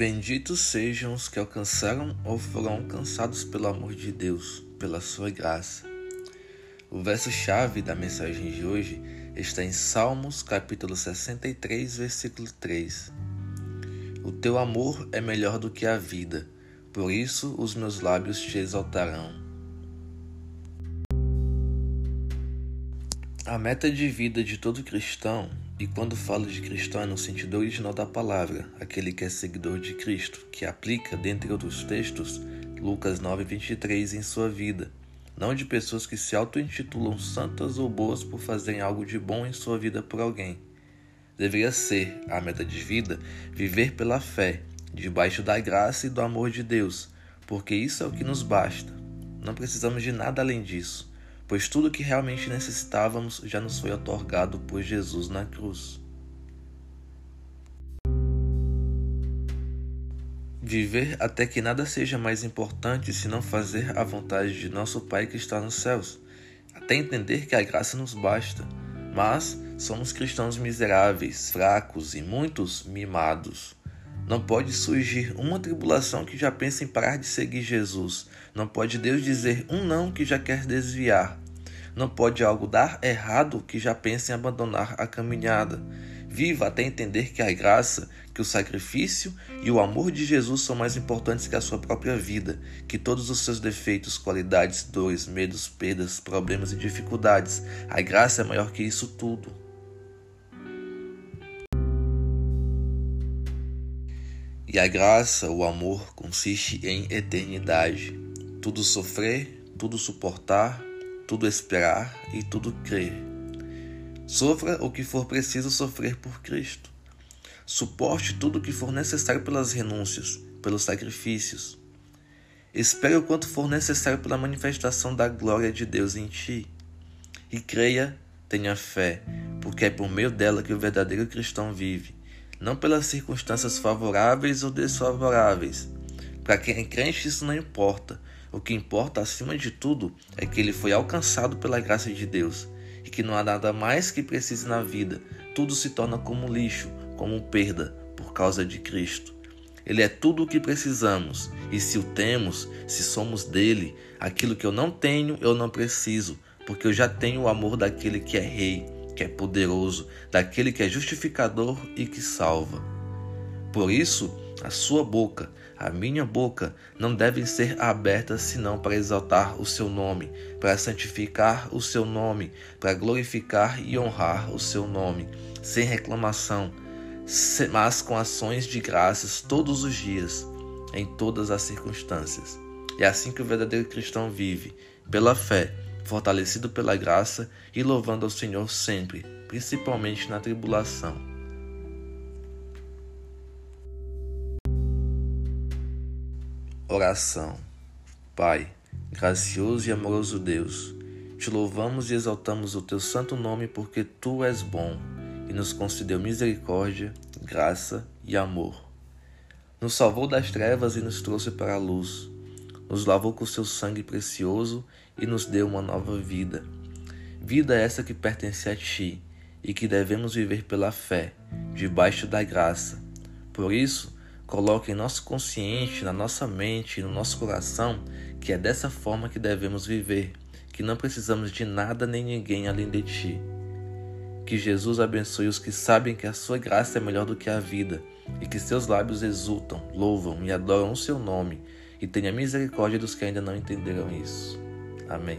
Benditos sejam os que alcançaram ou foram alcançados pelo amor de Deus, pela sua graça. O verso-chave da mensagem de hoje está em Salmos, capítulo 63, versículo 3. O teu amor é melhor do que a vida, por isso os meus lábios te exaltarão. A meta de vida de todo cristão e quando falo de cristão é no sentido original da palavra, aquele que é seguidor de Cristo, que aplica, dentre outros textos, Lucas 9:23 em sua vida, não de pessoas que se auto-intitulam santas ou boas por fazerem algo de bom em sua vida por alguém. Deveria ser a meta de vida viver pela fé, debaixo da graça e do amor de Deus, porque isso é o que nos basta. Não precisamos de nada além disso pois tudo o que realmente necessitávamos já nos foi otorgado por Jesus na cruz. Viver até que nada seja mais importante senão fazer a vontade de nosso Pai que está nos céus, até entender que a graça nos basta. Mas somos cristãos miseráveis, fracos e muitos mimados. Não pode surgir uma tribulação que já pense em parar de seguir Jesus. Não pode Deus dizer um não que já quer desviar. Não pode algo dar errado que já pense em abandonar a caminhada. Viva até entender que a graça, que o sacrifício e o amor de Jesus são mais importantes que a sua própria vida, que todos os seus defeitos, qualidades, dores, medos, perdas, problemas e dificuldades. A graça é maior que isso tudo. E a graça, o amor, consiste em eternidade. Tudo sofrer, tudo suportar, tudo esperar e tudo crer. Sofra o que for preciso sofrer por Cristo. Suporte tudo o que for necessário pelas renúncias, pelos sacrifícios. Espere o quanto for necessário pela manifestação da glória de Deus em ti. E creia, tenha fé, porque é por meio dela que o verdadeiro cristão vive, não pelas circunstâncias favoráveis ou desfavoráveis. Para quem é crente, isso não importa, o que importa acima de tudo é que ele foi alcançado pela graça de Deus e que não há nada mais que precise na vida. Tudo se torna como lixo, como perda por causa de Cristo. Ele é tudo o que precisamos, e se o temos, se somos dele, aquilo que eu não tenho, eu não preciso, porque eu já tenho o amor daquele que é rei, que é poderoso, daquele que é justificador e que salva. Por isso, a sua boca a minha boca não devem ser abertas senão para exaltar o seu nome, para santificar o seu nome, para glorificar e honrar o seu nome, sem reclamação, mas com ações de graças todos os dias, em todas as circunstâncias. É assim que o verdadeiro cristão vive, pela fé, fortalecido pela graça e louvando ao Senhor sempre, principalmente na tribulação. Oração. Pai, gracioso e amoroso Deus, te louvamos e exaltamos o teu santo nome porque tu és bom e nos concedeu misericórdia, graça e amor. Nos salvou das trevas e nos trouxe para a luz. Nos lavou com seu sangue precioso e nos deu uma nova vida. Vida essa que pertence a ti e que devemos viver pela fé, debaixo da graça. Por isso, Coloque em nosso consciente, na nossa mente e no nosso coração que é dessa forma que devemos viver, que não precisamos de nada nem ninguém além de ti. Que Jesus abençoe os que sabem que a sua graça é melhor do que a vida e que seus lábios exultam, louvam e adoram o seu nome e tenha misericórdia dos que ainda não entenderam isso. Amém.